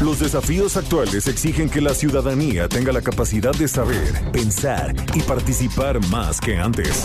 Los desafíos actuales exigen que la ciudadanía tenga la capacidad de saber, pensar y participar más que antes.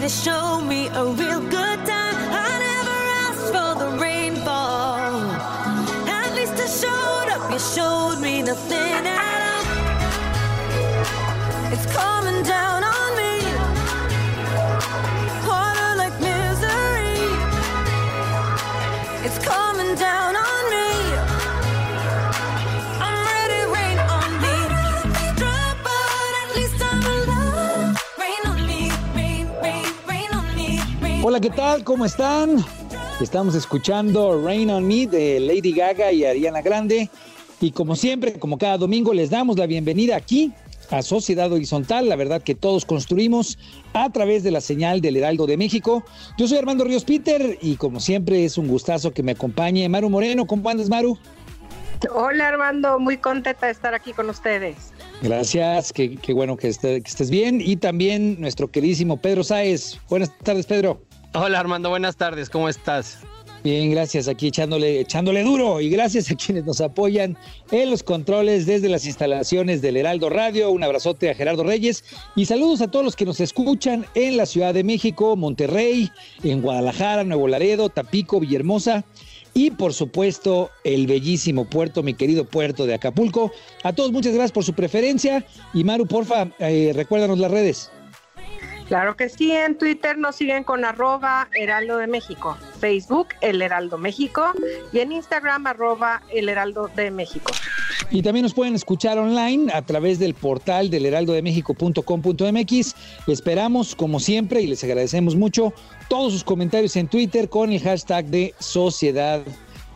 To show me a real good time. I never asked for the rainfall. At least I showed up. You showed me nothing at all. It's coming down on me. Harder like misery. It's coming down Hola, ¿qué tal? ¿Cómo están? Estamos escuchando Rain on Me de Lady Gaga y Ariana Grande. Y como siempre, como cada domingo, les damos la bienvenida aquí a Sociedad Horizontal, la verdad que todos construimos a través de la señal del Heraldo de México. Yo soy Armando Ríos Peter y como siempre es un gustazo que me acompañe Maru Moreno. ¿Cómo andas, Maru? Hola Armando, muy contenta de estar aquí con ustedes. Gracias, qué, qué bueno que, esté- que estés bien. Y también nuestro queridísimo Pedro Sáez. Buenas tardes, Pedro. Hola Armando, buenas tardes, ¿cómo estás? Bien, gracias aquí echándole, echándole duro y gracias a quienes nos apoyan en los controles desde las instalaciones del Heraldo Radio. Un abrazote a Gerardo Reyes y saludos a todos los que nos escuchan en la Ciudad de México, Monterrey, en Guadalajara, Nuevo Laredo, Tapico, Villahermosa y por supuesto el bellísimo puerto, mi querido puerto de Acapulco. A todos muchas gracias por su preferencia y Maru, porfa, eh, recuérdanos las redes. Claro que sí, en Twitter nos siguen con arroba Heraldo de México, Facebook El Heraldo México y en Instagram arroba El Heraldo de México. Y también nos pueden escuchar online a través del portal del heraldodemexico.com.mx. Esperamos, como siempre, y les agradecemos mucho todos sus comentarios en Twitter con el hashtag de Sociedad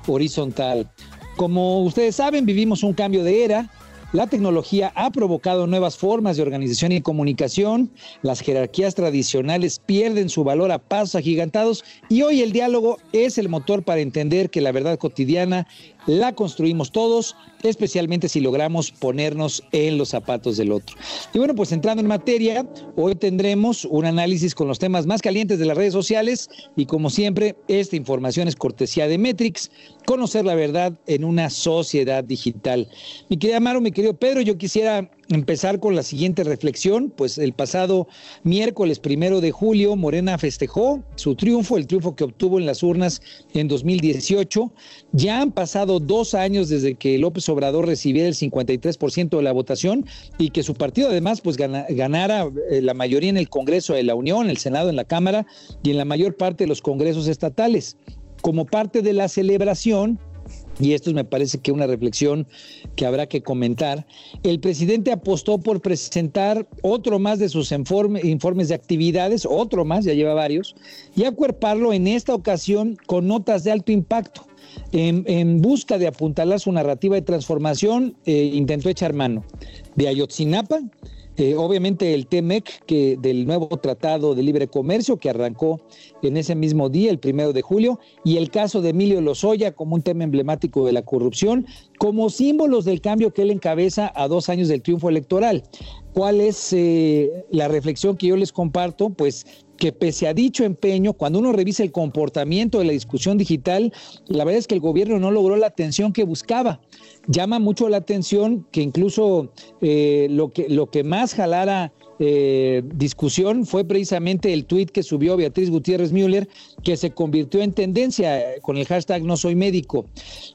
Horizontal. Como ustedes saben, vivimos un cambio de era. La tecnología ha provocado nuevas formas de organización y comunicación. Las jerarquías tradicionales pierden su valor a pasos agigantados y hoy el diálogo es el motor para entender que la verdad cotidiana la construimos todos, especialmente si logramos ponernos en los zapatos del otro. Y bueno, pues entrando en materia, hoy tendremos un análisis con los temas más calientes de las redes sociales y como siempre, esta información es cortesía de Metrix, conocer la verdad en una sociedad digital. Mi querida Maro, mi querido Pedro, yo quisiera empezar con la siguiente reflexión, pues el pasado miércoles primero de julio, Morena festejó su triunfo, el triunfo que obtuvo en las urnas en 2018. Ya han pasado dos años desde que López Obrador recibiera el 53% de la votación y que su partido además pues gana- ganara eh, la mayoría en el Congreso de la Unión, el Senado, en la Cámara y en la mayor parte de los congresos estatales. Como parte de la celebración, y esto me parece que una reflexión que habrá que comentar, el presidente apostó por presentar otro más de sus informe- informes de actividades, otro más, ya lleva varios, y acuerparlo en esta ocasión con notas de alto impacto. En, en busca de apuntalar su narrativa de transformación, eh, intentó echar mano de Ayotzinapa, eh, obviamente el TEMEC que del nuevo Tratado de Libre Comercio que arrancó en ese mismo día, el primero de julio, y el caso de Emilio Lozoya como un tema emblemático de la corrupción, como símbolos del cambio que él encabeza a dos años del triunfo electoral. ¿Cuál es eh, la reflexión que yo les comparto? Pues que pese a dicho empeño, cuando uno revisa el comportamiento de la discusión digital, la verdad es que el gobierno no logró la atención que buscaba. Llama mucho la atención que incluso eh, lo, que, lo que más jalara eh, discusión fue precisamente el tuit que subió Beatriz Gutiérrez Müller, que se convirtió en tendencia con el hashtag no soy médico.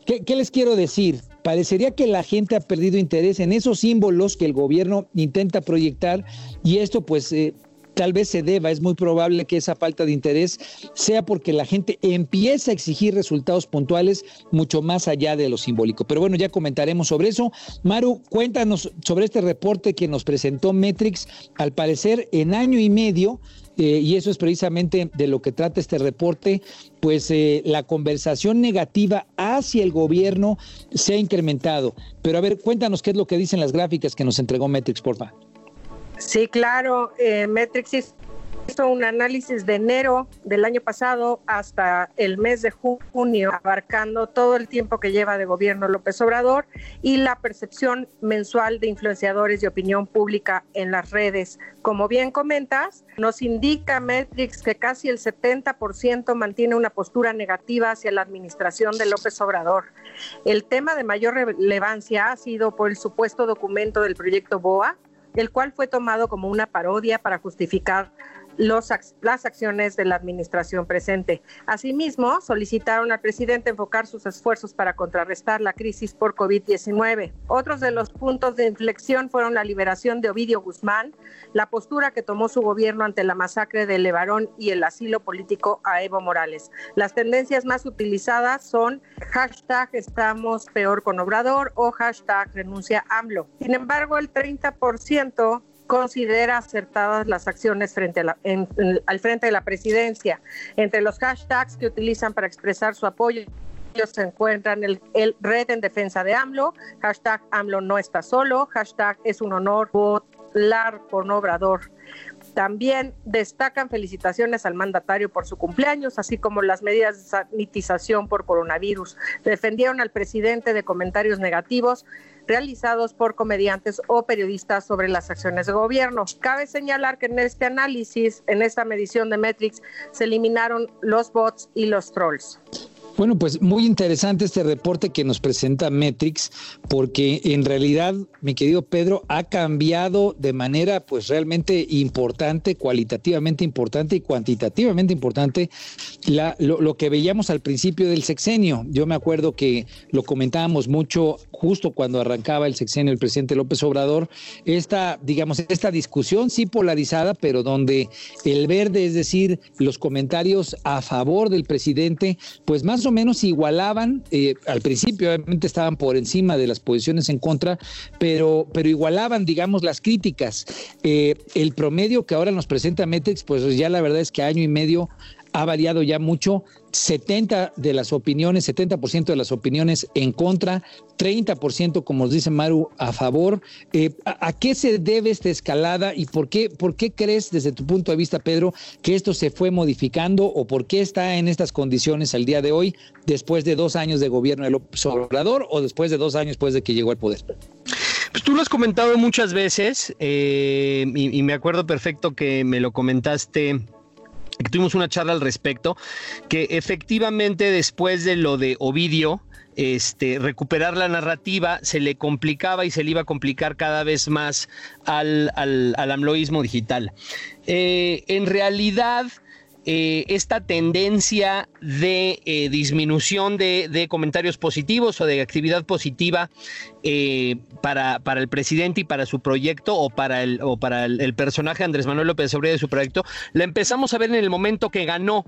¿Qué, qué les quiero decir? Parecería que la gente ha perdido interés en esos símbolos que el gobierno intenta proyectar y esto pues eh, tal vez se deba, es muy probable que esa falta de interés sea porque la gente empieza a exigir resultados puntuales mucho más allá de lo simbólico. Pero bueno, ya comentaremos sobre eso. Maru, cuéntanos sobre este reporte que nos presentó Metrix, al parecer en año y medio. Eh, y eso es precisamente de lo que trata este reporte, pues eh, la conversación negativa hacia el gobierno se ha incrementado. Pero a ver, cuéntanos qué es lo que dicen las gráficas que nos entregó Metrix, porfa. Sí, claro. Eh, Metrix hizo un análisis de enero del año pasado hasta el mes de junio, abarcando todo el tiempo que lleva de gobierno López Obrador y la percepción mensual de influenciadores de opinión pública en las redes. Como bien comentas, nos indica Metrix que casi el 70% mantiene una postura negativa hacia la administración de López Obrador. El tema de mayor relevancia ha sido por el supuesto documento del proyecto BOA, el cual fue tomado como una parodia para justificar los, las acciones de la administración presente. Asimismo, solicitaron al presidente enfocar sus esfuerzos para contrarrestar la crisis por COVID-19. Otros de los puntos de inflexión fueron la liberación de Ovidio Guzmán, la postura que tomó su gobierno ante la masacre de Levarón y el asilo político a Evo Morales. Las tendencias más utilizadas son hashtag estamos peor con Obrador o hashtag renuncia AMLO. Sin embargo, el 30% considera acertadas las acciones frente a la, al frente de la presidencia. Entre los hashtags que utilizan para expresar su apoyo se encuentran el, el, Red en Defensa de AMLO, hashtag AMLO no está solo, hashtag es un honor votar con Obrador. También destacan felicitaciones al mandatario por su cumpleaños, así como las medidas de sanitización por coronavirus. Defendieron al presidente de comentarios negativos realizados por comediantes o periodistas sobre las acciones de gobierno. Cabe señalar que en este análisis, en esta medición de Metrix, se eliminaron los bots y los trolls. Bueno, pues muy interesante este reporte que nos presenta Metrix, porque en realidad, mi querido Pedro, ha cambiado de manera pues realmente importante, cualitativamente importante y cuantitativamente importante la, lo, lo, que veíamos al principio del sexenio. Yo me acuerdo que lo comentábamos mucho justo cuando arrancaba el sexenio del presidente López Obrador, esta, digamos, esta discusión sí polarizada, pero donde el verde, es decir, los comentarios a favor del presidente, pues más o menos igualaban, eh, al principio obviamente estaban por encima de las posiciones en contra, pero, pero igualaban, digamos, las críticas. Eh, el promedio que ahora nos presenta Metex, pues ya la verdad es que año y medio ha variado ya mucho. 70 de las opiniones, 70% de las opiniones en contra, 30%, como dice Maru, a favor. Eh, ¿a, ¿a, qué se debe esta escalada y por qué, por qué crees, desde tu punto de vista, Pedro, que esto se fue modificando o por qué está en estas condiciones al día de hoy, después de dos años de gobierno de López o después de dos años después de que llegó al poder? Pues tú lo has comentado muchas veces eh, y, me acuerdo perfecto que me lo comentaste tuvimos una charla al respecto, que efectivamente después de lo de Ovidio, este, recuperar la narrativa se le complicaba y se le iba a complicar cada vez más al, al, al amloísmo digital. Eh, en realidad, eh, esta tendencia de eh, disminución de, de, comentarios positivos o de actividad positiva eh, para, para, el presidente y para su proyecto o para, el, o para el, el personaje Andrés Manuel López Obrador de su proyecto, la empezamos a ver en el momento que ganó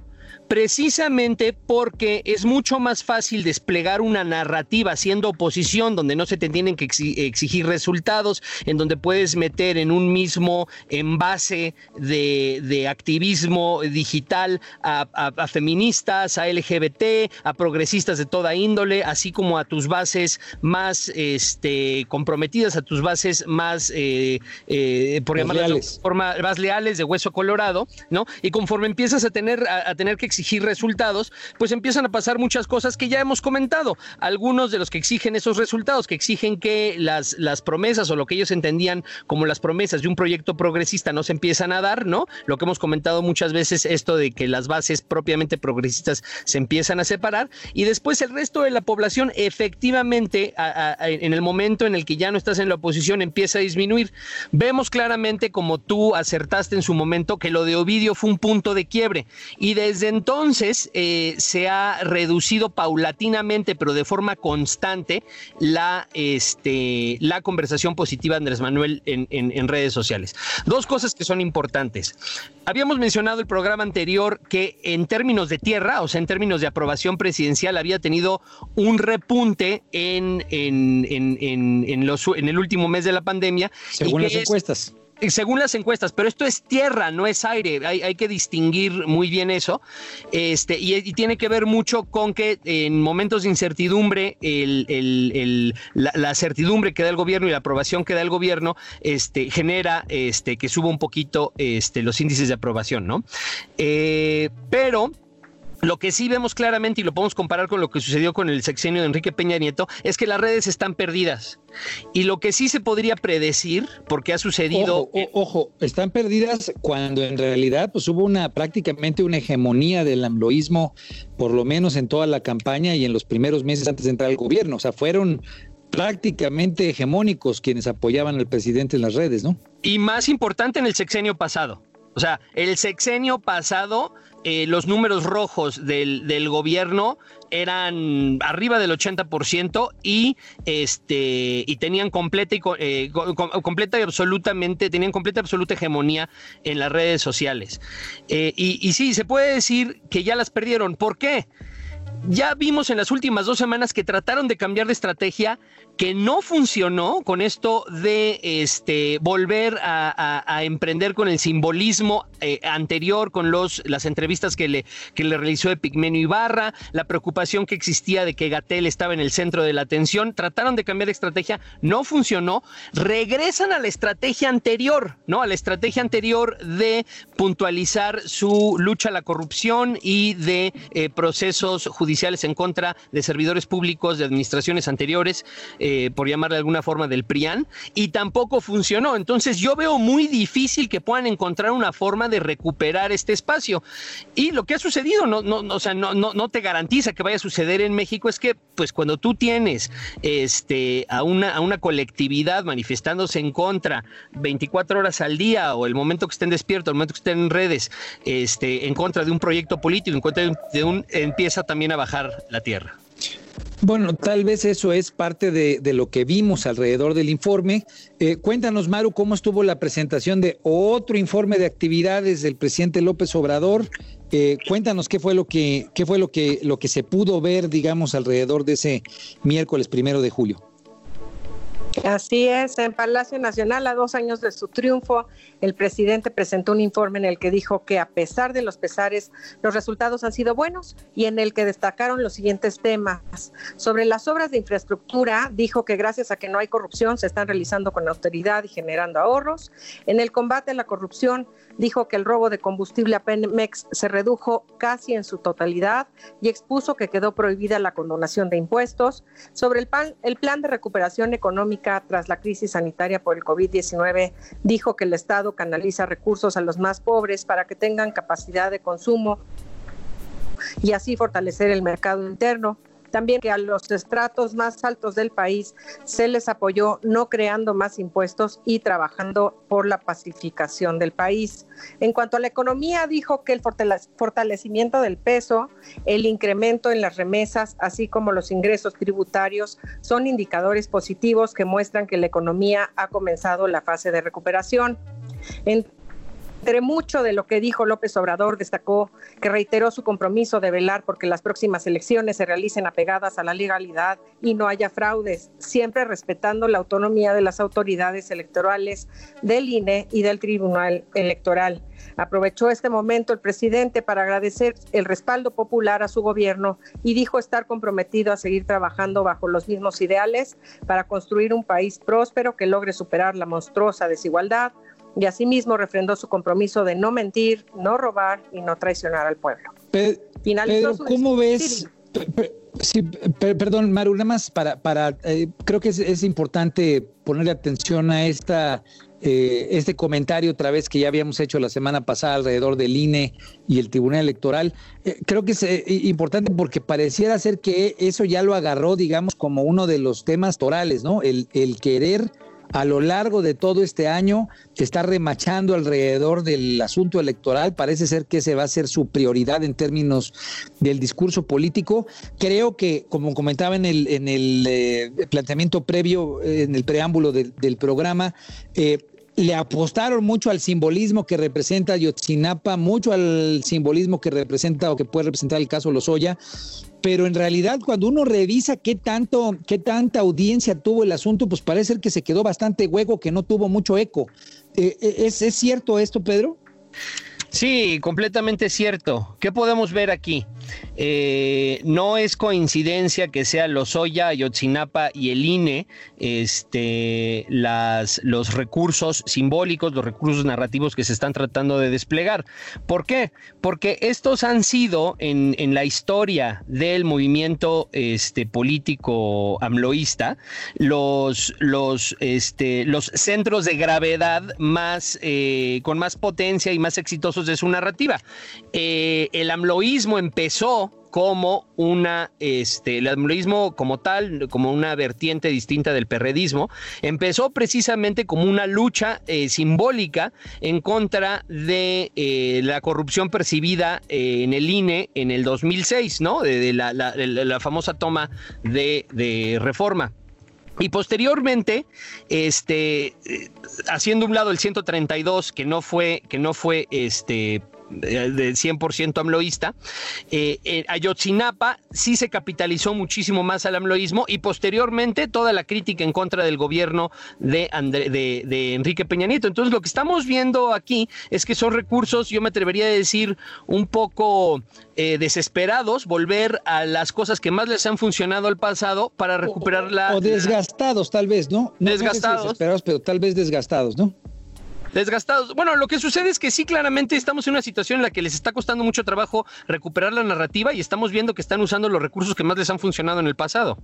precisamente porque es mucho más fácil desplegar una narrativa siendo oposición, donde no se te tienen que exigir resultados, en donde puedes meter en un mismo envase de, de activismo digital a, feministas, a LGBT, a progresistas de toda índole, así como a tus bases más este, comprometidas, a tus bases más, eh, eh, por llamarlas de forma, más leales, de hueso colorado, ¿no? Y conforme empiezas a tener, a, a tener que exigir resultados, pues empiezan a pasar muchas cosas que ya hemos comentado. Algunos de los que exigen esos resultados, que exigen que las, las promesas o lo que ellos entendían como las promesas de un proyecto progresista no se empiezan a dar, ¿no? Lo que hemos comentado muchas veces, esto de que las bases propiamente progresistas se empiezan a separar y después el resto de la población efectivamente a, a, en en el momento en el que ya no estás en la oposición empieza a disminuir. Vemos claramente, como tú acertaste en su momento, que lo de Ovidio fue un punto de quiebre y desde entonces eh, se ha reducido paulatinamente, pero de forma constante, la, este, la conversación positiva Andrés Manuel en, en redes sociales. Dos cosas que son importantes. Habíamos mencionado el programa anterior que en términos de tierra, o sea, en términos de aprobación presidencial, había tenido un repunte en, en, en los, en el último mes de la pandemia. Según las encuestas según las encuestas, pero esto es tierra, no es aire, hay, hay que distinguir muy bien eso, este, y, tiene que ver mucho con que en momentos de incertidumbre, el, el, la, certidumbre que da el gobierno y la aprobación que da el gobierno este, genera este, que suba un poquito este, los índices de aprobación, ¿no? Eh, pero lo que sí vemos claramente y lo podemos comparar con lo que sucedió con el sexenio de Enrique Peña Nieto es que las redes están perdidas. Y lo que sí se podría predecir, porque ha sucedido... Ojo, están perdidas cuando en realidad pues hubo una prácticamente una hegemonía del amloísmo, por lo menos en toda la campaña y en los primeros meses antes de entrar al gobierno. O sea, fueron prácticamente hegemónicos quienes apoyaban al presidente en las redes, ¿no? Y más importante en el sexenio pasado. O sea, el sexenio pasado eh, los números rojos del, del, gobierno eran arriba del 80% y este y tenían completa y eh, completa y absolutamente tenían completa y absoluta hegemonía en las redes sociales eh, y, y sí se puede decir que ya las perdieron ¿por qué? Ya vimos en las últimas dos semanas que trataron de cambiar de estrategia, que no funcionó con esto de este, volver a, emprender con el simbolismo eh, anterior, con los, las entrevistas que le, que le realizó Epigmenio Ibarra, la preocupación que existía de que Gatel estaba en el centro de la atención. Trataron de cambiar de estrategia, no funcionó. Regresan a la estrategia anterior, ¿no? A la estrategia anterior de puntualizar su lucha a la corrupción y de eh, procesos judiciales en contra de servidores públicos de administraciones anteriores. Eh, por llamarle de alguna forma, del PRIAN, y tampoco funcionó. Entonces yo veo muy difícil que puedan encontrar una forma de recuperar este espacio. Y lo que ha sucedido, no, no, o sea, no, no, no te garantiza que vaya a suceder en México, es que pues cuando tú tienes este, a, una, a una colectividad manifestándose en contra 24 horas al día o el momento que estén despiertos, el momento que estén en redes, este, en contra de un proyecto político, en contra de un empieza también a bajar la tierra. Bueno, tal vez eso es parte de, lo que vimos alrededor del informe. Eh, cuéntanos, Maru, cómo estuvo la presentación de otro informe de actividades del presidente López Obrador. Eh, cuéntanos qué fue lo que qué fue lo que lo que se pudo ver, digamos, alrededor de ese miércoles primero de julio. Así es, en Palacio Nacional, a dos años de su triunfo, el presidente presentó un informe en el que dijo que a pesar de los pesares, los resultados han sido buenos y en el que destacaron los siguientes temas. Sobre las obras de infraestructura, dijo que gracias a que no hay corrupción se están realizando con austeridad y generando ahorros. En el combate a la corrupción, dijo que el robo de combustible a Pemex se redujo casi en su totalidad y expuso que quedó prohibida la condonación de impuestos. Sobre el, plan, el plan de recuperación económica tras la crisis sanitaria por el COVID-19, dijo que el Estado canaliza recursos a los más pobres para que tengan capacidad de consumo y así fortalecer el mercado interno. También que a los estratos más altos del país se les apoyó no creando más impuestos y trabajando por la pacificación del país. En cuanto a la economía, dijo que el fortalecimiento del peso, el incremento en las remesas, así como los ingresos tributarios, son indicadores positivos que muestran que la economía ha comenzado la fase de recuperación. Entre mucho de lo que dijo López Obrador, destacó que reiteró su compromiso de velar porque las próximas elecciones se realicen apegadas a la legalidad y no haya fraudes, siempre respetando la autonomía de las autoridades electorales, del INE y del Tribunal Electoral. Aprovechó este momento el presidente para agradecer el respaldo popular a su gobierno y dijo estar comprometido a seguir trabajando bajo los mismos ideales para construir un país próspero que logre superar la monstruosa desigualdad, y asimismo refrendó su compromiso de no mentir, no robar y no traicionar al pueblo. Finalizó ¿cómo ves? Sí, perdón, Maru, nada más para, para eh, creo que es, importante ponerle atención a esta eh, este comentario otra vez que ya habíamos hecho la semana pasada alrededor del INE y el Tribunal Electoral. Eh, creo que es eh, importante porque pareciera ser que eso ya lo agarró, digamos, como uno de los temas torales, ¿no? El, el querer a lo largo de todo este año está remachando alrededor del asunto electoral. Parece ser que ese va a ser su prioridad en términos del discurso político. Creo que, como comentaba en el, en el eh, planteamiento previo, eh, en el preámbulo del, del programa, eh, le apostaron mucho al simbolismo que representa Yotzinapa, mucho al simbolismo que representa o que puede representar el caso Lozoya, pero en realidad cuando uno revisa qué tanto, qué tanta audiencia tuvo el asunto, pues parece ser que se quedó bastante hueco, que no tuvo mucho eco. Eh, eh, ¿es, ¿Es cierto esto, Pedro? Sí, completamente cierto. ¿Qué podemos ver aquí? Eh, no es coincidencia que sea Lozoya, Ayotzinapa y el INE este, las, los recursos simbólicos, los recursos narrativos que se están tratando de desplegar. ¿Por qué? Porque estos han sido en, en la historia del movimiento este, político amloísta los, los, este, los centros de gravedad más, eh, con más potencia y más exitosos de su narrativa. Eh, el amloísmo empezó como una, este, el amloísmo como tal, como una vertiente distinta del perredismo, empezó precisamente como una lucha eh, simbólica en contra de eh, la corrupción percibida eh, en el INE en el 2006, ¿no? De, de la, la, la, famosa toma de, de reforma. Y posteriormente, este, haciendo un lado el 132, que no fue, que no fue este, de 100% amloísta. Eh, eh, Ayotzinapa sí se capitalizó muchísimo más al amloísmo y posteriormente toda la crítica en contra del gobierno de, André, de, de, Enrique Peña Nieto. Entonces lo que estamos viendo aquí es que son recursos, yo me atrevería a decir, un poco eh, desesperados, volver a las cosas que más les han funcionado al pasado para recuperar la... O desgastados tal vez, ¿no? no desgastados. No desesperados, pero tal vez desgastados, ¿no? Desgastados. Bueno, lo que sucede es que sí, claramente estamos en una situación en la que les está costando mucho trabajo recuperar la narrativa y estamos viendo que están usando los recursos que más les han funcionado en el pasado.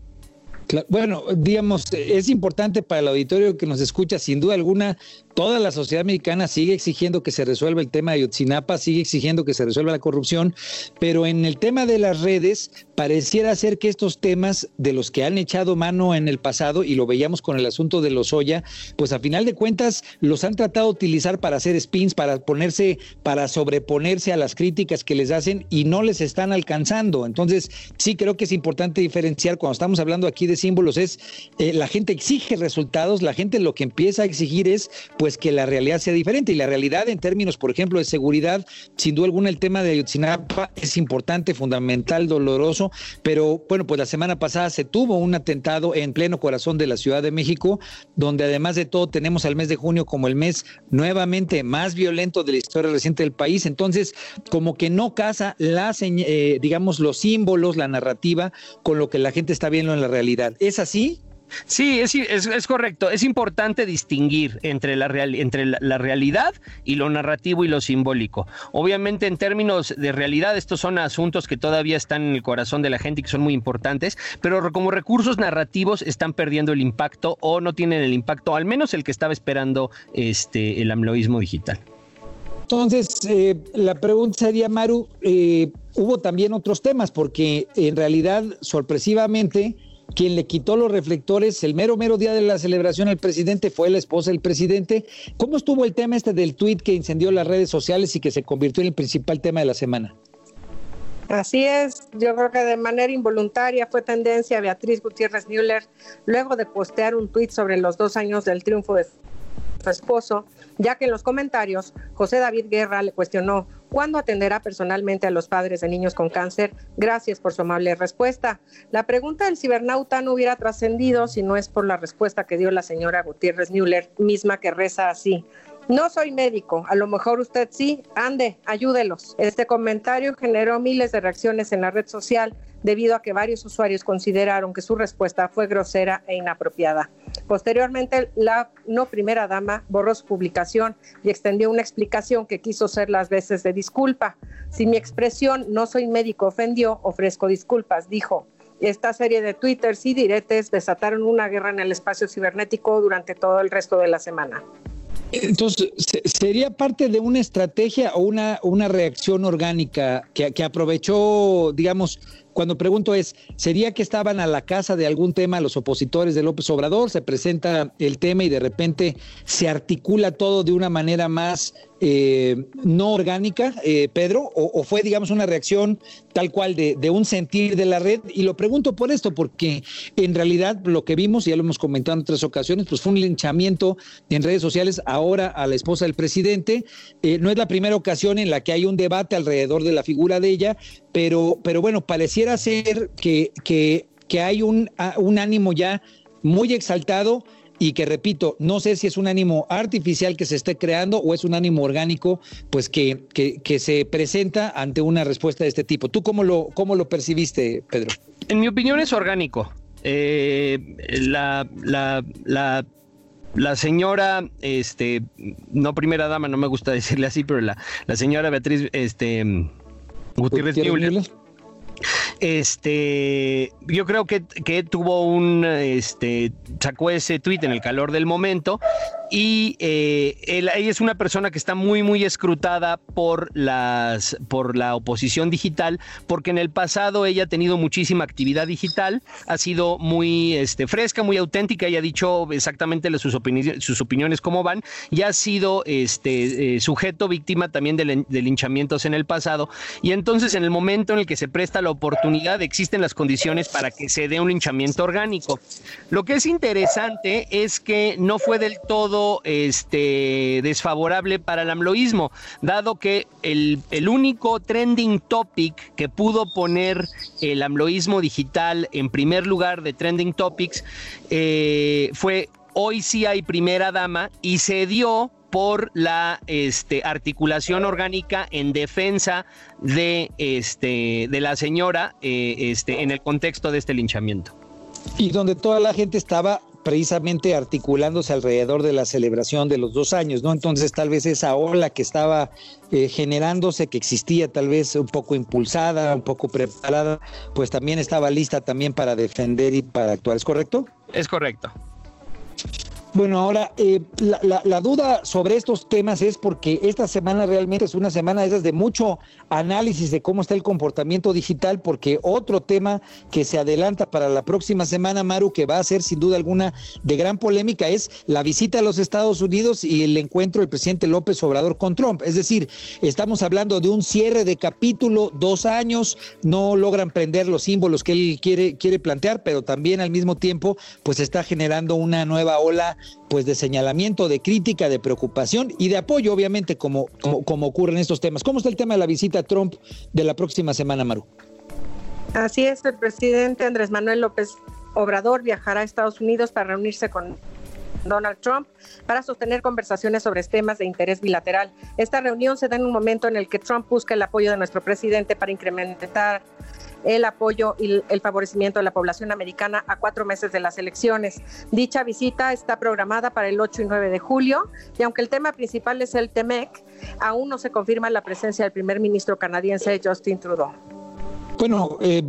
Bueno, digamos, es importante para el auditorio que nos escucha, sin duda alguna, toda la sociedad mexicana sigue exigiendo que se resuelva el tema de Yotzinapa, sigue exigiendo que se resuelva la corrupción, pero en el tema de las redes pareciera ser que estos temas de los que han echado mano en el pasado, y lo veíamos con el asunto de los Oya, pues a final de cuentas los han tratado de utilizar para hacer spins, para ponerse, para sobreponerse a las críticas que les hacen y no les están alcanzando. Entonces, sí creo que es importante diferenciar cuando estamos hablando aquí de símbolos, es eh, la gente exige resultados, la gente lo que empieza a exigir es pues que la realidad sea diferente. Y la realidad en términos, por ejemplo, de seguridad, sin duda alguna el tema de Ayotzinapa es importante, fundamental, doloroso, pero bueno, pues la semana pasada se tuvo un atentado en pleno corazón de la Ciudad de México, donde además de todo tenemos al mes de junio como el mes nuevamente más violento de la historia reciente del país. Entonces, como que no casa las, eh, digamos, los símbolos, la narrativa con lo que la gente está viendo en la realidad. ¿Es así? Sí, es, correcto. Es importante distinguir entre, la, realidad y lo narrativo y lo simbólico. Obviamente, en términos de realidad, estos son asuntos que todavía están en el corazón de la gente y que son muy importantes, pero como recursos narrativos están perdiendo el impacto o no tienen el impacto, al menos el que estaba esperando este, el amloísmo digital. Entonces, eh, la pregunta sería, Maru, eh, hubo también otros temas, porque en realidad, sorpresivamente, quien le quitó los reflectores el mero, mero día de la celebración al presidente fue la esposa del presidente. ¿Cómo estuvo el tema este del tuit que incendió las redes sociales y que se convirtió en el principal tema de la semana? Así es, yo creo que de manera involuntaria fue tendencia Beatriz Gutiérrez Müller luego de postear un tuit sobre los dos años del triunfo de su esposo, ya que en los comentarios José David Guerra le cuestionó ¿Cuándo atenderá personalmente a los padres de niños con cáncer? Gracias por su amable respuesta. La pregunta del cibernauta no hubiera trascendido si no es por la respuesta que dio la señora Gutiérrez Müller, misma que reza así. No soy médico, a lo mejor usted sí, ande, ayúdelos. Este comentario generó miles de reacciones en la red social debido a que varios usuarios consideraron que su respuesta fue grosera e inapropiada. Posteriormente, la no primera dama borró su publicación y extendió una explicación que quiso ser las veces de disculpa. Si mi expresión no soy médico ofendió, ofrezco disculpas, dijo. Esta serie de twitters y diretes desataron una guerra en el espacio cibernético durante todo el resto de la semana. Entonces, ¿sería parte de una estrategia o una, una reacción orgánica que, que aprovechó, digamos, cuando pregunto es, ¿sería que estaban a la casa de algún tema los opositores de López Obrador? Se presenta el tema y de repente se articula todo de una manera más eh, no orgánica, eh, Pedro, o, fue, digamos, una reacción tal cual de, un sentir de la red. Y lo pregunto por esto, porque en realidad lo que vimos, ya lo hemos comentado en otras ocasiones, pues fue un linchamiento en redes sociales ahora a la esposa del presidente. Eh, no es la primera ocasión en la que hay un debate alrededor de la figura de ella, pero, pero bueno, pareciera ser que, que, que hay un, un ánimo ya muy exaltado y que repito, no sé si es un ánimo artificial que se esté creando o es un ánimo orgánico, pues que, que, que, se presenta ante una respuesta de este tipo. ¿Tú cómo lo, cómo lo percibiste, Pedro? En mi opinión es orgánico. Eh, la, la, la, la, señora, este, no primera dama, no me gusta decirle así, pero la, la señora Beatriz, este Gutiérrez, Gutiérrez Este, yo creo que, que, tuvo un, este, sacó ese tweet en el calor del momento y eh, él, ella es una persona que está muy, muy escrutada por, las, por la oposición digital, porque en el pasado ella ha tenido muchísima actividad digital, ha sido muy este, fresca, muy auténtica y ha dicho exactamente sus, opiniones, sus opiniones cómo van y ha sido este, eh, sujeto, víctima también de, de linchamientos en el pasado. Y entonces en el momento en el que se presta la oportunidad, existen las condiciones para que se dé un linchamiento orgánico. Lo que es interesante es que no fue del todo este, desfavorable para el amloísmo, dado que el, el único trending topic que pudo poner el amloísmo digital en primer lugar de trending topics eh, fue hoy sí hay primera dama y se dio por la este, articulación orgánica en defensa de, este, de la señora eh, este, en el contexto de este linchamiento. Y donde toda la gente estaba precisamente articulándose alrededor de la celebración de los dos años, ¿no? Entonces tal vez esa ola que estaba eh, generándose, que existía tal vez un poco impulsada, un poco preparada, pues también estaba lista también para defender y para actuar, ¿es correcto? Es correcto. Bueno, ahora eh, la, la, la, duda sobre estos temas es porque esta semana realmente es una semana de esas de mucho análisis de cómo está el comportamiento digital, porque otro tema que se adelanta para la próxima semana, Maru, que va a ser sin duda alguna de gran polémica, es la visita a los Estados Unidos y el encuentro del presidente López Obrador con Trump. Es decir, estamos hablando de un cierre de capítulo, dos años, no logran prender los símbolos que él quiere, quiere plantear, pero también al mismo tiempo, pues está generando una nueva ola pues de señalamiento, de crítica, de preocupación y de apoyo, obviamente, como, como, ocurre en estos temas. ¿Cómo está el tema de la visita a Trump de la próxima semana, Maru? Así es, el presidente Andrés Manuel López Obrador viajará a Estados Unidos para reunirse con Donald Trump para sostener conversaciones sobre temas de interés bilateral. Esta reunión se da en un momento en el que Trump busca el apoyo de nuestro presidente para incrementar el apoyo y el favorecimiento de la población americana a cuatro meses de las elecciones. Dicha visita está programada para el 8 y 9 de julio y aunque el tema principal es el TEMEC, aún no se confirma la presencia del primer ministro canadiense Justin Trudeau. Bueno, eh,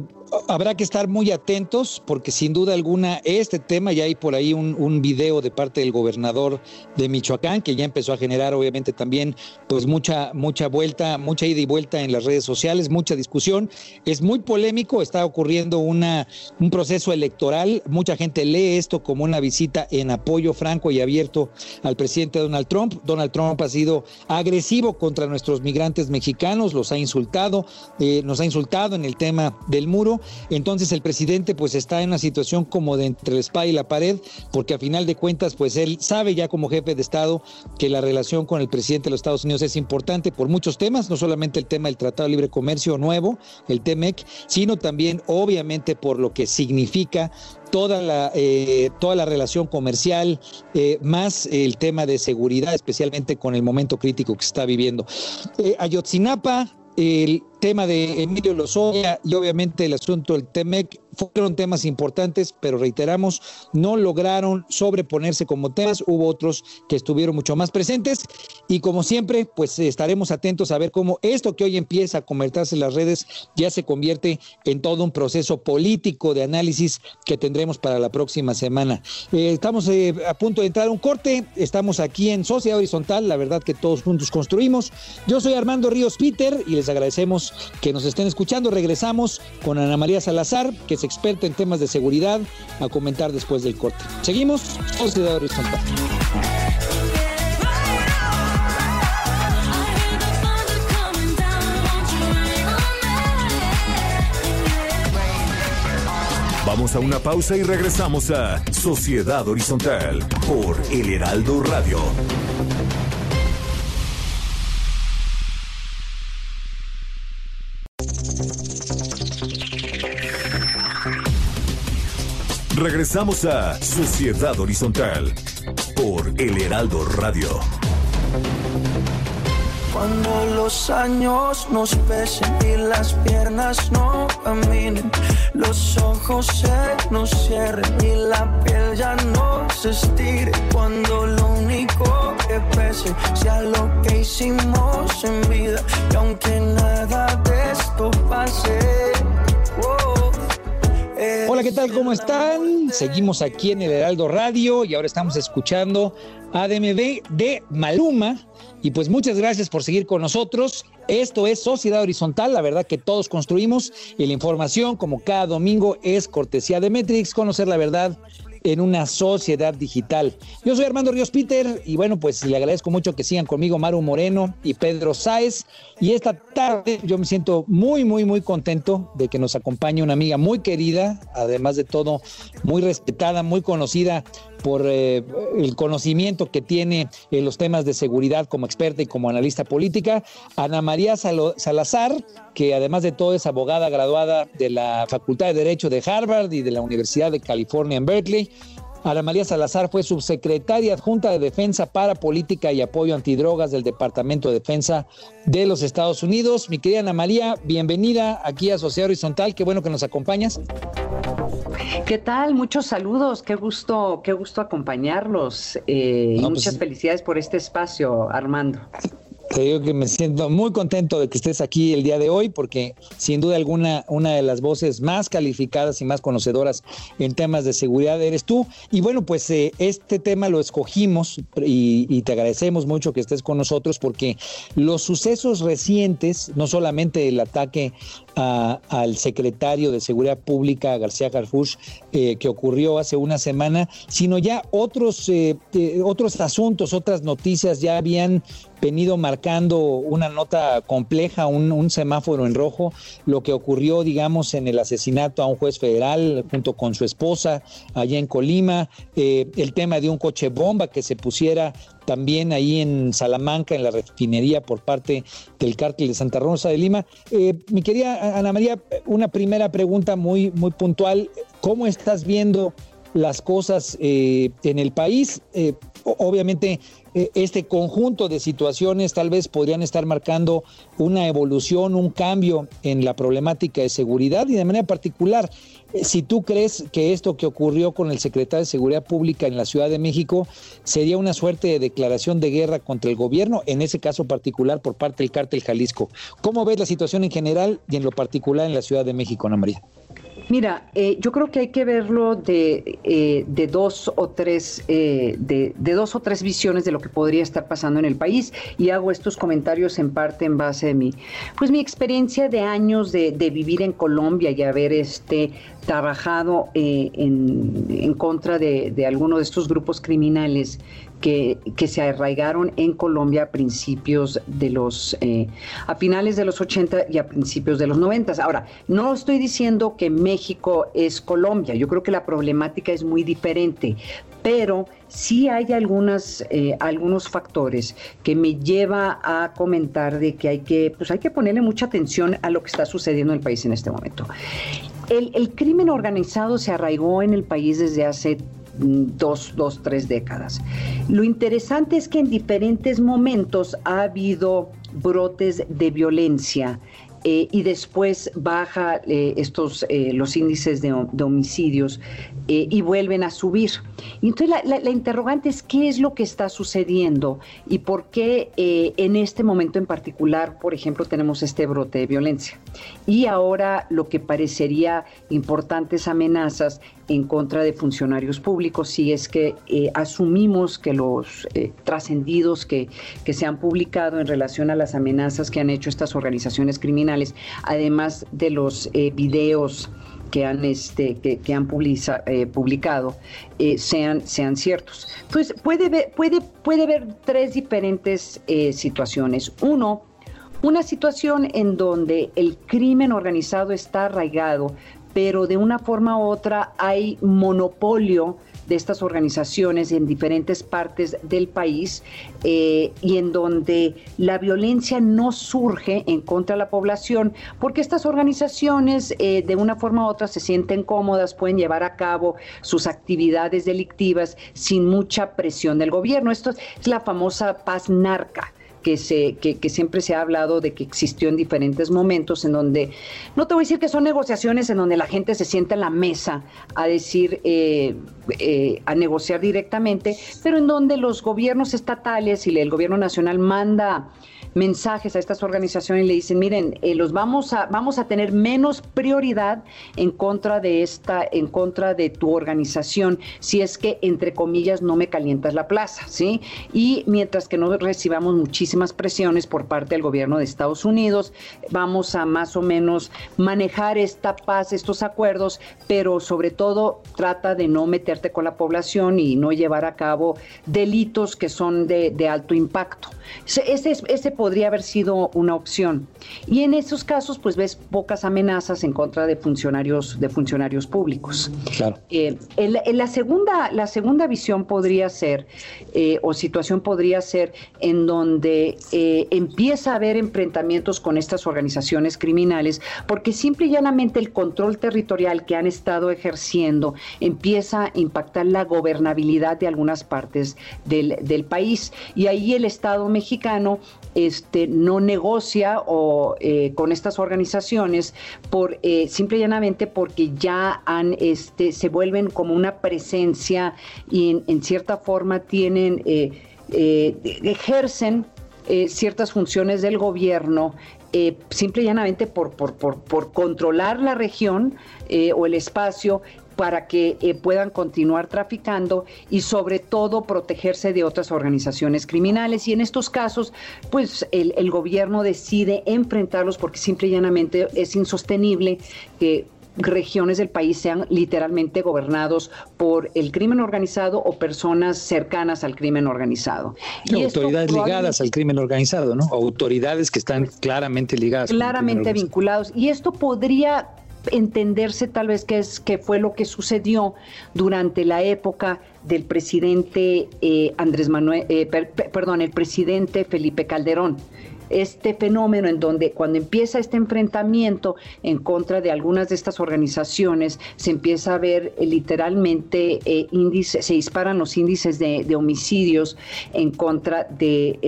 habrá que estar muy atentos porque sin duda alguna este tema, ya hay por ahí un, video de parte del gobernador de Michoacán que ya empezó a generar obviamente también pues mucha, mucha vuelta, mucha ida y vuelta en las redes sociales, mucha discusión. Es muy polémico, está ocurriendo una, un proceso electoral, mucha gente lee esto como una visita en apoyo franco y abierto al presidente Donald Trump. Donald Trump ha sido agresivo contra nuestros migrantes mexicanos, los ha insultado, eh, nos ha insultado en el tema del muro entonces el presidente pues está en una situación como de entre el spa y la pared, porque a final de cuentas pues él sabe ya como jefe de Estado que la relación con el presidente de los Estados Unidos es importante por muchos temas, no solamente el tema del Tratado de Libre Comercio nuevo, el TEMEC, sino también obviamente por lo que significa toda la, eh, toda la relación comercial, eh, más el tema de seguridad, especialmente con el momento crítico que está viviendo. Eh, Ayotzinapa, el, tema de Emilio Lozoya y obviamente el asunto del TEMEC fueron temas importantes, pero reiteramos, no lograron sobreponerse como temas. Hubo otros que estuvieron mucho más presentes y como siempre, pues estaremos atentos a ver cómo esto que hoy empieza a convertirse en las redes ya se convierte en todo un proceso político de análisis que tendremos para la próxima semana. Eh, estamos eh, a punto de entrar a un corte, estamos aquí en Sociedad Horizontal, la verdad que todos juntos construimos. Yo soy Armando Ríos Peter y les agradecemos que nos estén escuchando. Regresamos con Ana María Salazar, que se experta en temas de seguridad, a comentar después del corte. Seguimos, Sociedad Horizontal. Vamos a una pausa y regresamos a Sociedad Horizontal por El Heraldo Radio. Regresamos a Sociedad Horizontal por El Heraldo Radio. Cuando los años nos pesen y las piernas no caminen, los ojos se nos cierren y la piel ya no se estire. Cuando lo único que pese sea lo que hicimos en vida, y aunque nada de esto pase. Hola, ¿qué tal? ¿Cómo están? Seguimos aquí en el Heraldo Radio y ahora estamos escuchando ADMB de Maluma. Y pues muchas gracias por seguir con nosotros. Esto es Sociedad Horizontal, la verdad que todos construimos y la información, como cada domingo, es cortesía de Metrix, conocer la verdad en una sociedad digital. Yo soy Armando Ríos Peter y bueno, pues le agradezco mucho que sigan conmigo Maru Moreno y Pedro Sáez. Y esta tarde yo me siento muy, muy, muy contento de que nos acompañe una amiga muy querida, además de todo, muy respetada, muy conocida por eh, el conocimiento que tiene en los temas de seguridad como experta y como analista política, Ana María Salazar, que además de todo es abogada graduada de la Facultad de Derecho de Harvard y de la Universidad de California en Berkeley. Ana María Salazar fue subsecretaria adjunta de Defensa para Política y Apoyo Antidrogas del Departamento de Defensa de los Estados Unidos. Mi querida Ana María, bienvenida aquí a Sociedad Horizontal. Qué bueno que nos acompañas. ¿Qué tal? Muchos saludos, qué gusto, qué gusto acompañarlos eh, y No, pues muchas felicidades por este espacio, Armando. Te digo que me siento muy contento de que estés aquí el día de hoy, porque sin duda alguna, una de las voces más calificadas y más conocedoras en temas de seguridad eres tú. Y bueno, pues eh, este tema lo escogimos y, te agradecemos mucho que estés con nosotros, porque los sucesos recientes, no solamente el ataque al secretario de Seguridad Pública, García Harfuch, eh, que ocurrió hace una semana, sino ya otros, eh, otros asuntos, otras noticias ya habían venido marcando una nota compleja, un, semáforo en rojo, lo que ocurrió, digamos, en el asesinato a un juez federal junto con su esposa allá en Colima, eh, el tema de un coche bomba que se pusiera también ahí en Salamanca, en la refinería por parte del cártel de Santa Rosa de Lima. Eh, mi querida Ana María, una primera pregunta muy, muy puntual. ¿Cómo estás viendo las cosas eh, en el país? Obviamente, eh, este conjunto de situaciones tal vez podrían estar marcando una evolución, un cambio en la problemática de seguridad y de manera particular, eh, si tú crees que esto que ocurrió con el secretario de Seguridad Pública en la Ciudad de México sería una suerte de declaración de guerra contra el gobierno, en ese caso particular por parte del cártel Jalisco. ¿Cómo ves la situación en general y en lo particular en la Ciudad de México, Ana María? Mira, eh, yo creo que hay que verlo de, eh, de dos o tres eh, de, de dos o tres visiones de lo que podría estar pasando en el país y hago estos comentarios en parte en base de mi pues mi experiencia de años de, de vivir en Colombia y haber este trabajado eh, en, en contra de, de algunos de estos grupos criminales que, que se arraigaron en Colombia a principios de los, eh, a finales de los 80 y a principios de los 90. Ahora, no estoy diciendo que México es Colombia, yo creo que la problemática es muy diferente, pero sí hay algunas, eh, algunos factores que me lleva a comentar de que hay que, pues hay que ponerle mucha atención a lo que está sucediendo en el país en este momento. El, crimen organizado se arraigó en el país desde hace mm, dos, dos, tres décadas. Lo interesante es que en diferentes momentos ha habido brotes de violencia eh, y después baja eh, estos eh, los índices de, homicidios y vuelven a subir. Y entonces la, la, interrogante es qué es lo que está sucediendo y por qué en este momento en particular, por ejemplo, tenemos este brote de violencia. Y ahora lo que parecería importantes amenazas en contra de funcionarios públicos si es que eh, asumimos que los eh, trascendidos que, que, se han publicado en relación a las amenazas que han hecho estas organizaciones criminales, además de los eh, videos que han, este, que, han publicado sean, sean ciertos. Pues puede ver, puede, puede haber tres diferentes situaciones. Uno, una situación en donde el crimen organizado está arraigado, pero de una forma u otra hay monopolio de estas organizaciones en diferentes partes del país eh, y en donde la violencia no surge en contra de la población porque estas organizaciones eh, de una forma u otra se sienten cómodas, pueden llevar a cabo sus actividades delictivas sin mucha presión del gobierno. Esto es la famosa paz narca que, se, que, siempre se ha hablado de que existió en diferentes momentos, en donde, no te voy a decir que son negociaciones en donde la gente se sienta en la mesa a decir, eh, eh, a negociar directamente, pero en donde los gobiernos estatales y el gobierno nacional manda mensajes a estas organizaciones y le dicen, miren, eh, los vamos a, vamos a tener menos prioridad en contra de esta, en contra de tu organización, si es que, entre comillas, no me calientas la plaza, ¿sí? Y mientras que no recibamos muchísimas presiones por parte del gobierno de Estados Unidos, vamos a más o menos manejar esta paz, estos acuerdos, pero sobre todo trata de no meterte con la población y no llevar a cabo delitos que son de, alto impacto. Ese, ese, podría haber sido una opción. Y en esos casos, pues ves pocas amenazas en contra de funcionarios, de funcionarios públicos. Claro. Eh, en, la, segunda, la segunda visión podría ser, eh, o situación podría ser, en donde eh, empieza a haber enfrentamientos con estas organizaciones criminales, porque simple y llanamente el control territorial que han estado ejerciendo empieza a impactar la gobernabilidad de algunas partes del, del país. Y ahí el Estado mexicano este, no negocia o, eh, con estas organizaciones por eh, simple y llanamente porque ya han, este, se vuelven como una presencia y en, cierta forma tienen, eh, ejercen ciertas funciones del gobierno simple y llanamente por, por, por, controlar la región o el espacio para que eh, puedan continuar traficando y sobre todo protegerse de otras organizaciones criminales. Y en estos casos, pues el, el gobierno decide enfrentarlos porque simple y llanamente es insostenible que regiones del país sean literalmente gobernados por el crimen organizado o personas cercanas al crimen organizado. Y autoridades ligadas al crimen organizado, ¿no? Autoridades que están claramente ligadas. Claramente vinculados. Y esto podría entenderse tal vez qué es qué fue lo que sucedió durante la época del presidente eh, Andrés Manuel, eh, perdón, el presidente Felipe Calderón. Este fenómeno en donde cuando empieza este enfrentamiento en contra de algunas de estas organizaciones, se empieza a ver eh, literalmente índices, se disparan los índices de, homicidios en contra de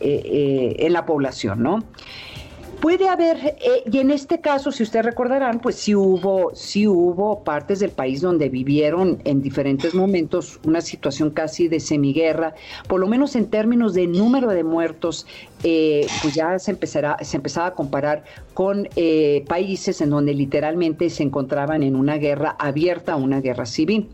en la población, ¿no? Puede haber, eh, y en este caso, si ustedes recordarán, pues sí hubo, sí hubo partes del país donde vivieron en diferentes momentos una situación casi de semiguerra, por lo menos en términos de número de muertos, eh, pues ya se empezará, se empezaba a comparar con eh, países en donde literalmente se encontraban en una guerra abierta, una guerra civil.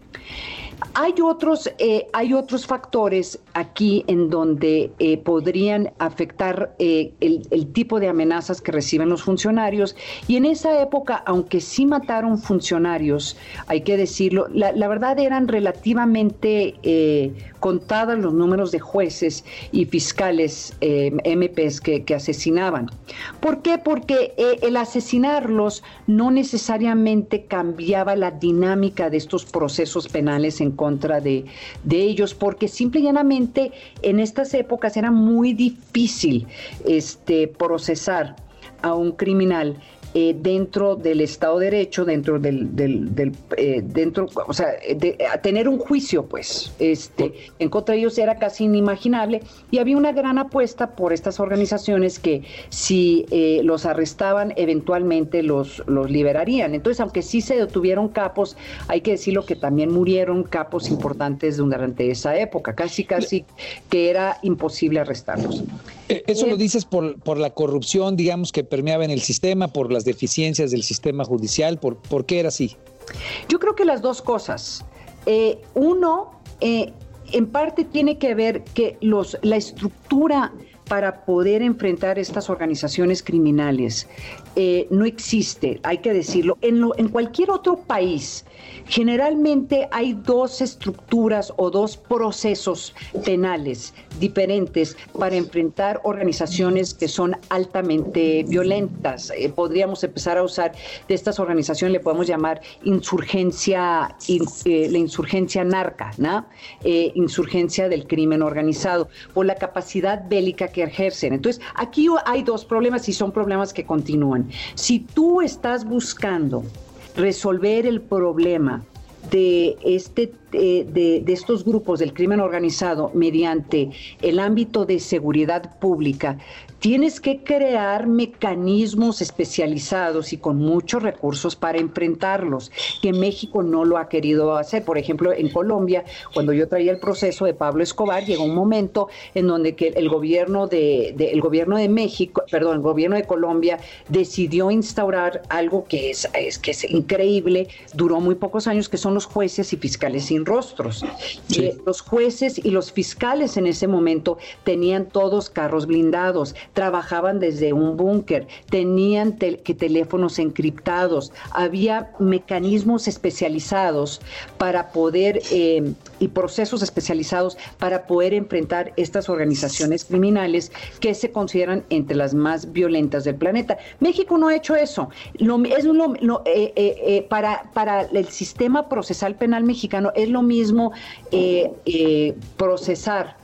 Hay otros, eh, hay otros factores aquí en donde eh, podrían afectar eh, el, tipo de amenazas que reciben los funcionarios. Y en esa época, aunque sí mataron funcionarios, hay que decirlo, la, verdad eran relativamente contados los números de jueces y fiscales MPs que, que, asesinaban. ¿Por qué? Porque el asesinarlos no necesariamente cambiaba la dinámica de estos procesos penales en contra de, ellos, porque simple y llanamente en estas épocas era muy difícil este, procesar a un criminal eh, dentro del Estado de Derecho, dentro del, del, eh, dentro, o sea, de, a tener un juicio, pues, este, en contra de ellos era casi inimaginable y había una gran apuesta por estas organizaciones que si eh, los arrestaban, eventualmente los, los liberarían. Entonces, aunque sí se detuvieron capos, hay que decirlo que también murieron capos importantes durante esa época, casi, casi que era imposible arrestarlos. Eso lo dices por, por la corrupción, digamos, que permeaba en el sistema, por las deficiencias del sistema judicial? ¿Por, por qué era así? Yo creo que las dos cosas. Eh, uno, eh, en parte tiene que ver que los, la estructura para poder enfrentar estas organizaciones criminales eh, no existe, hay que decirlo. En, lo, en cualquier otro país, generalmente hay dos estructuras o dos procesos penales diferentes para enfrentar organizaciones que son altamente violentas. Eh, podríamos empezar a usar de estas organizaciones, le podemos llamar insurgencia, eh, la insurgencia narca, ¿no? Insurgencia del crimen organizado, por la capacidad bélica que ejercen. Entonces, aquí hay dos problemas y son problemas que continúan. Si tú estás buscando resolver el problema de, este, de, de, estos grupos del crimen organizado mediante el ámbito de seguridad pública, tienes que crear mecanismos especializados y con muchos recursos para enfrentarlos, que México no lo ha querido hacer. Por ejemplo, en Colombia, cuando yo traía el proceso de Pablo Escobar, llegó un momento en donde que el gobierno de, de, el gobierno de México, perdón, el gobierno de Colombia decidió instaurar algo que es, es, que es increíble, duró muy pocos años, que son los jueces y fiscales sin rostros. Sí. Eh, los jueces y los fiscales en ese momento tenían todos carros blindados, trabajaban desde un búnker, tenían tel que teléfonos encriptados, había mecanismos especializados para poder eh, y procesos especializados para poder enfrentar estas organizaciones criminales que se consideran entre las más violentas del planeta. México no ha hecho eso. Lo, es lo, lo, eh, eh, para, para el sistema procesal penal mexicano es lo mismo procesar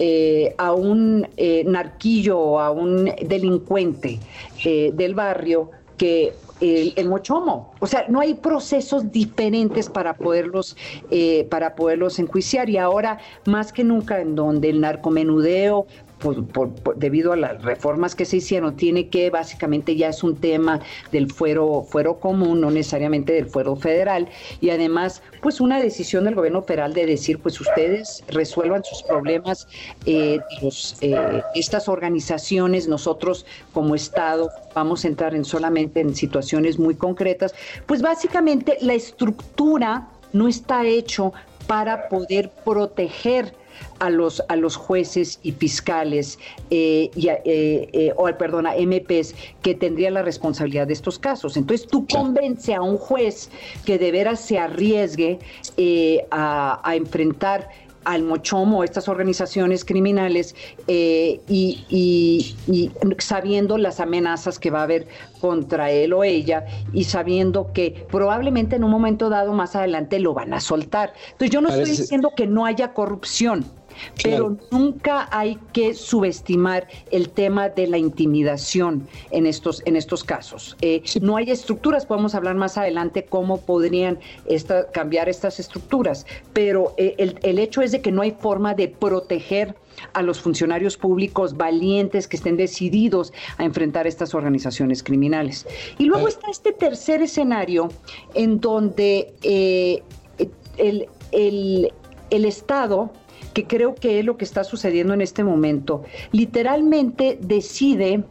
eh, a un eh, narquillo o a un delincuente eh, del barrio que el, mochomo. O sea, no hay procesos diferentes para poderlos, eh, para poderlos enjuiciar. Y ahora, más que nunca, en donde el narcomenudeo por, por, por, debido a las reformas que se hicieron, tiene que básicamente ya es un tema del fuero, fuero común, no necesariamente del fuero federal, y además, pues una decisión del gobierno federal de decir, pues ustedes resuelvan sus problemas, eh, los, eh, estas organizaciones, nosotros como Estado vamos a entrar en solamente en situaciones muy concretas, pues básicamente la estructura no está hecho para poder proteger a los, a los jueces y fiscales, eh, y a, eh, eh, o perdón, a MPs que tendrían la responsabilidad de estos casos. Entonces tú convence a un juez que de veras se arriesgue eh, a, a enfrentar al Mochomo, estas organizaciones criminales, eh, y, y, y, sabiendo las amenazas que va a haber contra él o ella, y sabiendo que probablemente en un momento dado más adelante lo van a soltar. Entonces yo no Parece... estoy diciendo que no haya corrupción, pero claro. nunca hay que subestimar el tema de la intimidación en estos, en estos casos. Eh, sí. No hay estructuras, podemos hablar más adelante cómo podrían esta, cambiar estas estructuras, pero eh, el, el hecho es de que no hay forma de proteger a los funcionarios públicos valientes que estén decididos a enfrentar estas organizaciones criminales. Y luego está este tercer escenario en donde eh, el, el, el Estado que creo que es lo que está sucediendo en este momento, literalmente decide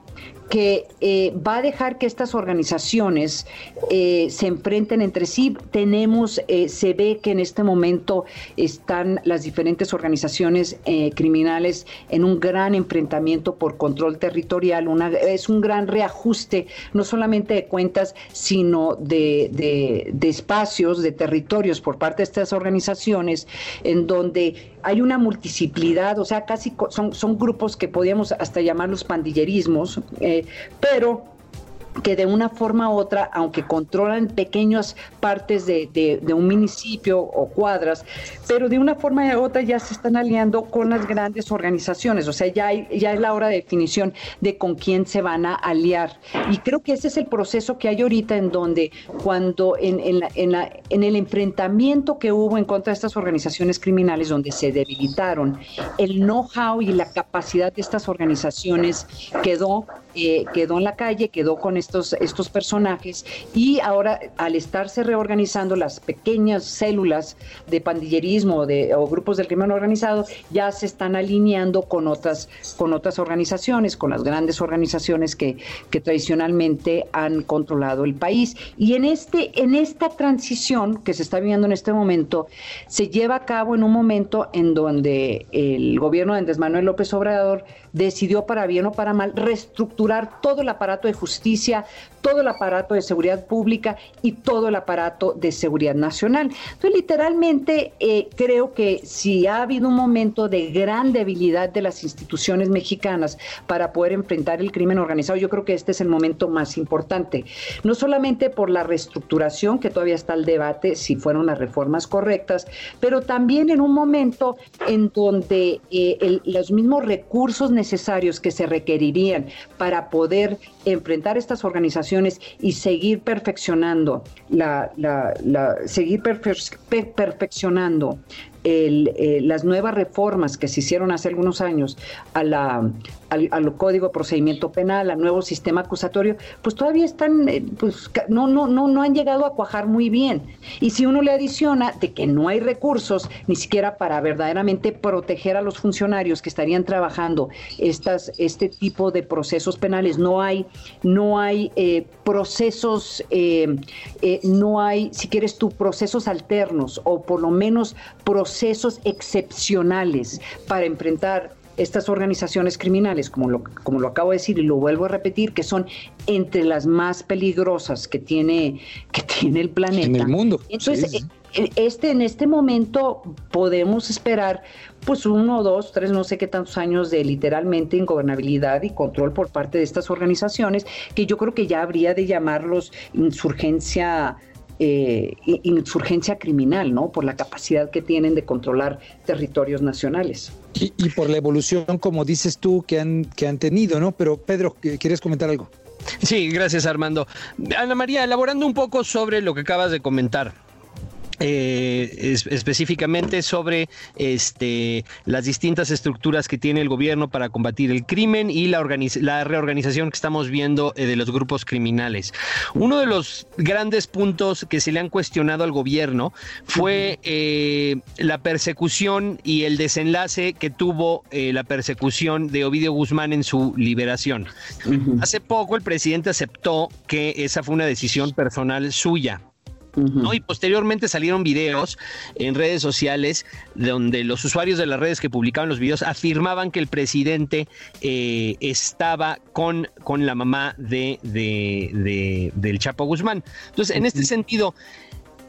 que eh, va a dejar que estas organizaciones eh, se enfrenten entre sí. Tenemos, eh, se ve que en este momento están las diferentes organizaciones eh, criminales en un gran enfrentamiento por control territorial. Una, es un gran reajuste, no solamente de cuentas, sino de, espacios, de territorios por parte de estas organizaciones, en donde hay una multidisciplidad, o sea, casi son, son grupos que podríamos hasta llamarlos pandillerismos, eh, pero que de una forma u otra, aunque controlan pequeñas partes de, un municipio o cuadras, pero de una forma u otra ya se están aliando con las grandes organizaciones. O sea, ya, ya es la hora de definición de con quién se van a aliar. Y creo que ese es el proceso que hay ahorita en donde cuando en, en, en el enfrentamiento que hubo en contra de estas organizaciones criminales, donde se debilitaron, el know-how y la capacidad de estas organizaciones quedó, eh, quedó en la calle, quedó con estos, estos personajes y ahora al estarse reorganizando las pequeñas células de pandillerismo de, o grupos del crimen organizado ya se están alineando con otras, con otras organizaciones, con las grandes organizaciones que, que tradicionalmente han controlado el país. Y en, este, en esta transición que se está viviendo en este momento, se lleva a cabo en un momento en donde el gobierno de Andrés Manuel López Obrador decidió para bien o para mal reestructurar todo el aparato de justicia, todo el aparato de seguridad pública y todo el aparato de seguridad nacional. Entonces, literalmente, eh, creo que si ha habido un momento de gran debilidad de las instituciones mexicanas para poder enfrentar el crimen organizado, yo creo que este es el momento más importante. No solamente por la reestructuración, que todavía está el debate si fueron las reformas correctas, pero también en un momento en donde eh, los mismos recursos necesarios que se requerirían para poder enfrentar estas organizaciones y seguir perfeccionando la, seguir perfeccionando eh, las nuevas reformas que se hicieron hace algunos años a la, al, Código de Procedimiento Penal, al nuevo sistema acusatorio, pues todavía están, eh, pues no, no, no, no han llegado a cuajar muy bien. Y si uno le adiciona de que no hay recursos ni siquiera para verdaderamente proteger a los funcionarios que estarían trabajando estas, este tipo de procesos penales, no hay, no hay eh, procesos, no hay, si quieres tú, procesos alternos o por lo menos procesos excepcionales para enfrentar estas organizaciones criminales, como lo, como lo acabo de decir y lo vuelvo a repetir, que son entre las más peligrosas que tiene, que tiene el planeta. En el mundo. Entonces, eh, este, en este momento podemos esperar pues uno, dos, tres, no sé qué tantos años de literalmente ingobernabilidad y control por parte de estas organizaciones, que yo creo que ya habría de llamarlos insurgencia eh, insurgencia criminal, ¿no? Por la capacidad que tienen de controlar territorios nacionales. Y, y, por la evolución, como dices tú, que han, que han tenido, ¿no? Pero Pedro, ¿quieres comentar algo? Sí, gracias Armando. Ana María, elaborando un poco sobre lo que acabas de comentar. Eh, específicamente sobre este, las distintas estructuras que tiene el gobierno para combatir el crimen y la, la reorganización que estamos viendo eh, de los grupos criminales. Uno de los grandes puntos que se le han cuestionado al gobierno fue eh, la persecución y el desenlace que tuvo la persecución de Ovidio Guzmán en su liberación. Hace poco el presidente aceptó que esa fue una decisión personal suya. Y posteriormente salieron videos en redes sociales donde los usuarios de las redes que publicaban los videos afirmaban que el presidente eh, estaba con, con la mamá de, del Chapo Guzmán. Entonces, en este sentido,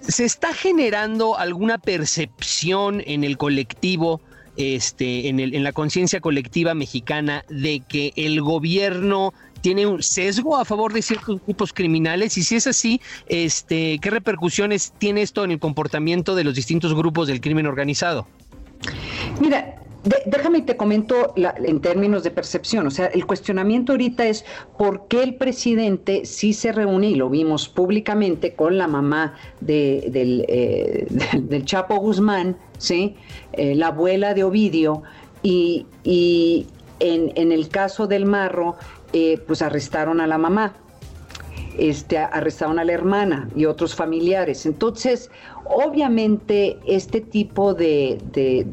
¿se está generando alguna percepción en el colectivo? Este, en, el, en la conciencia colectiva mexicana de que el gobierno tiene un sesgo a favor de ciertos grupos criminales y si es así, este, ¿qué repercusiones tiene esto en el comportamiento de los distintos grupos del crimen organizado? Mira, déjame y te comento en términos de percepción. O sea, el cuestionamiento ahorita es por qué el presidente sí se reúne, y lo vimos públicamente, con la mamá del, eh, del, Chapo Guzmán, ¿sí? Eh, la abuela de Ovidio, y, en, en, el caso del Marro, eh, pues arrestaron a la mamá, este, arrestaron a la hermana y otros familiares. Entonces, Obviamente este tipo de,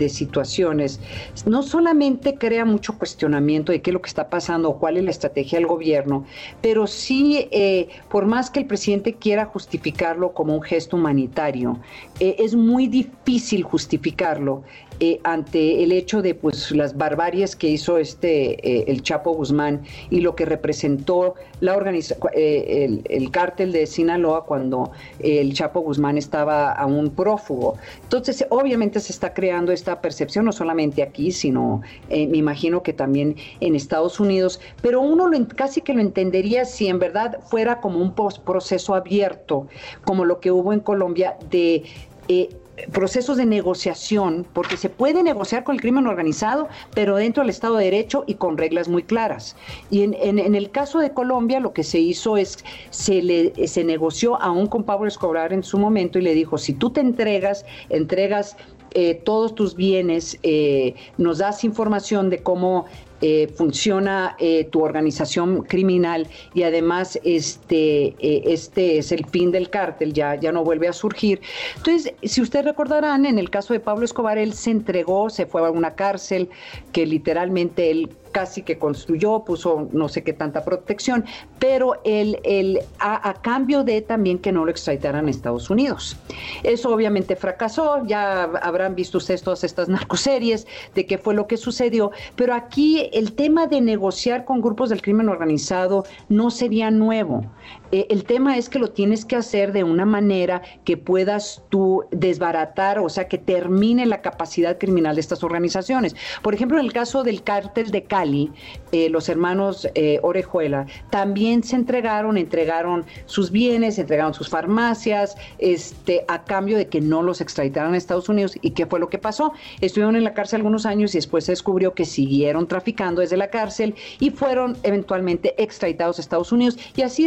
situaciones no solamente crea mucho cuestionamiento de qué es lo que está pasando o cuál es la estrategia del gobierno, pero sí, eh, por más que el presidente quiera justificarlo como un gesto humanitario, eh, es muy difícil justificarlo eh, ante el hecho de pues las barbaries que hizo este el Chapo Guzmán y lo que representó la organiza el, el, cártel de Sinaloa cuando el Chapo Guzmán estaba a un prófugo. Entonces, obviamente se está creando esta percepción, no solamente aquí, sino eh, me imagino que también en Estados Unidos, pero uno lo, casi que lo entendería si en verdad fuera como un proceso abierto, como lo que hubo en Colombia de... Eh, procesos de negociación, porque se puede negociar con el crimen organizado, pero dentro del Estado de Derecho y con reglas muy claras. Y en, el caso de Colombia, lo que se hizo es, se, le, se negoció aún con Pablo Escobar en su momento y le dijo, si tú te entregas, entregas eh, todos tus bienes, eh, nos das información de cómo eh, funciona eh, tu organización criminal y además este, eh, este es el fin del cártel, ya, ya no vuelve a surgir. Entonces, si ustedes recordarán, en el caso de Pablo Escobar, él se entregó, se fue a una cárcel que literalmente él casi que construyó, puso no sé qué tanta protección, pero el, el, a, cambio de también que no lo extraditaran a Estados Unidos. Eso obviamente fracasó, ya habrán visto ustedes todas estas narcoseries de qué fue lo que sucedió, pero aquí el tema de negociar con grupos del crimen organizado no sería nuevo. Eh, el tema es que lo tienes que hacer de una manera que puedas tú desbaratar, o sea, que termine la capacidad criminal de estas organizaciones. Por ejemplo, en el caso del cártel de Cali, eh, los hermanos eh, Orejuela también se entregaron, entregaron sus bienes, entregaron sus farmacias, este, a cambio de que no los extraditaran a Estados Unidos. ¿Y qué fue lo que pasó? Estuvieron en la cárcel algunos años y después se descubrió que siguieron traficando desde la cárcel y fueron eventualmente extraditados a Estados Unidos y así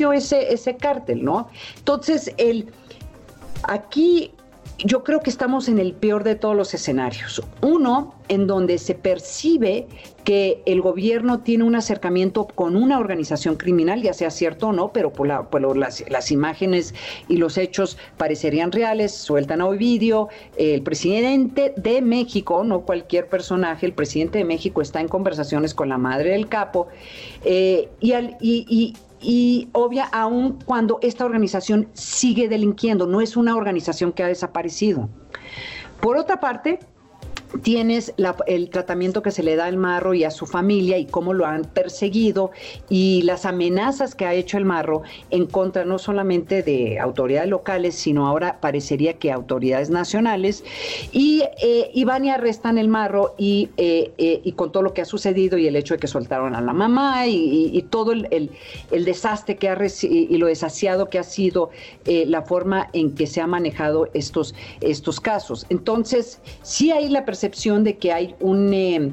ese, ese cártel, ¿no? Entonces, el, aquí yo creo que estamos en el peor de todos los escenarios. Uno, en donde se percibe que el gobierno tiene un acercamiento con una organización criminal, ya sea cierto o no, pero por, las, imágenes y los hechos parecerían reales, sueltan a Ovidio, el presidente de México, no cualquier personaje, el presidente de México está en conversaciones con la madre del capo, eh, y obvia aún cuando esta organización sigue delinquiendo, no es una organización que ha desaparecido. Por otra parte, tienes el tratamiento que se le da al marro y a su familia y cómo lo han perseguido y las amenazas que ha hecho el marro en contra no solamente de autoridades locales, sino ahora parecería que autoridades nacionales. Y, eh, van y arrestan el marro y, eh, eh, y, con todo lo que ha sucedido y el hecho de que soltaron a la mamá y, todo el, desastre que ha y lo desasiado que ha sido la forma en que se ha manejado estos, estos casos. Entonces, sí hay la de que hay un, eh,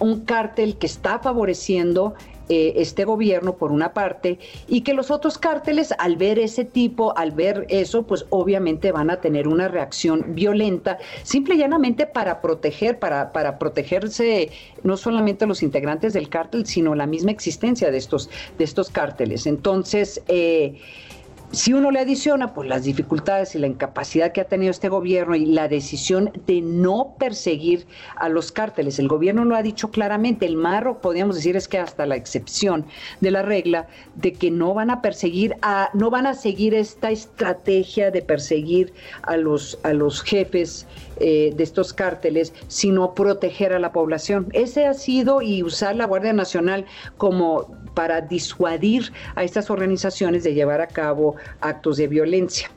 un cártel que está favoreciendo eh, este gobierno por una parte y que los otros cárteles al ver ese tipo, al ver eso, pues obviamente van a tener una reacción violenta, simple y llanamente para proteger, para, para protegerse no solamente los integrantes del cártel, sino la misma existencia de estos, de estos cárteles. Entonces, eh, si uno le adiciona pues las dificultades y la incapacidad que ha tenido este gobierno y la decisión de no perseguir a los cárteles, el gobierno lo ha dicho claramente, el marro podríamos decir es que hasta la excepción de la regla de que no van a perseguir a no van a seguir esta estrategia de perseguir a los a los jefes eh, de estos cárteles, sino proteger a la población. Ese ha sido y usar la Guardia Nacional como para disuadir a estas organizaciones de llevar a cabo actos de violencia.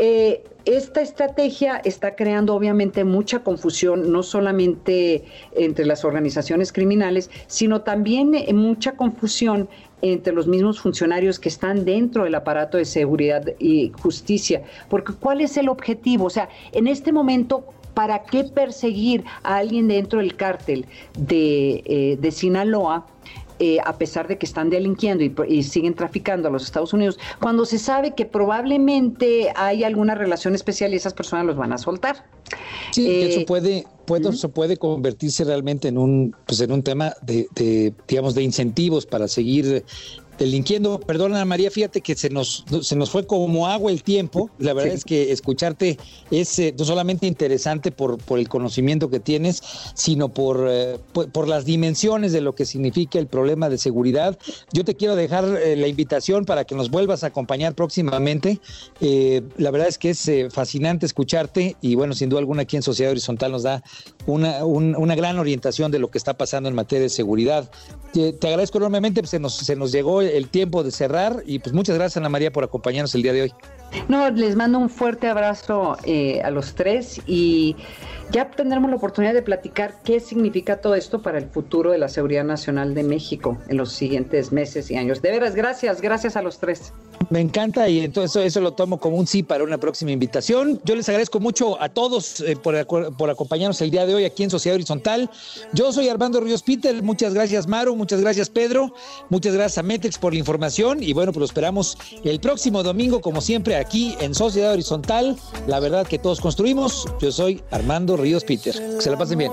Eh, esta estrategia está creando obviamente mucha confusión, no solamente entre las organizaciones criminales, sino también eh, mucha confusión entre los mismos funcionarios que están dentro del aparato de seguridad y justicia. Porque ¿cuál es el objetivo? O sea, en este momento, ¿para qué perseguir a alguien dentro del cártel de, eh, de Sinaloa? Eh, a pesar de que están delinquiendo y, siguen traficando a los Estados Unidos, cuando se sabe que probablemente hay alguna relación especial y esas personas los van a soltar. Sí, eso eh, puede, puede, puede convertirse realmente en un, pues en un tema de, de, digamos, de incentivos para seguir delinquiendo. Perdona, María, fíjate que se nos, se nos fue como agua el tiempo. La verdad es que escucharte es eh, no solamente interesante por, por el conocimiento que tienes, sino por, eh, por, las dimensiones de lo que significa el problema de seguridad. Yo te quiero dejar eh, la invitación para que nos vuelvas a acompañar próximamente. la verdad es que es fascinante escucharte y bueno, sin duda alguna aquí en Sociedad Horizontal nos da una, una gran orientación de lo que está pasando en materia de seguridad. Te, agradezco enormemente, se nos, se nos llegó el tiempo de cerrar y pues muchas gracias Ana María por acompañarnos el día de hoy. No, les mando un fuerte abrazo eh, a los tres y ya tendremos la oportunidad de platicar qué significa todo esto para el futuro de la seguridad nacional de México en los siguientes meses y años. De veras, gracias, gracias a los tres. Me encanta y entonces eso, lo tomo como un sí para una próxima invitación. Yo les agradezco mucho a todos eh, por, por, acompañarnos el día de hoy aquí en Sociedad Horizontal. Yo soy Armando Ríos Peter, muchas gracias Maru, muchas gracias Pedro, muchas gracias a Metex por la información y bueno, pues lo esperamos el próximo domingo como siempre aquí en Sociedad Horizontal. La verdad que todos construimos. Yo soy Armando Ríos Peter. Que se la pasen bien.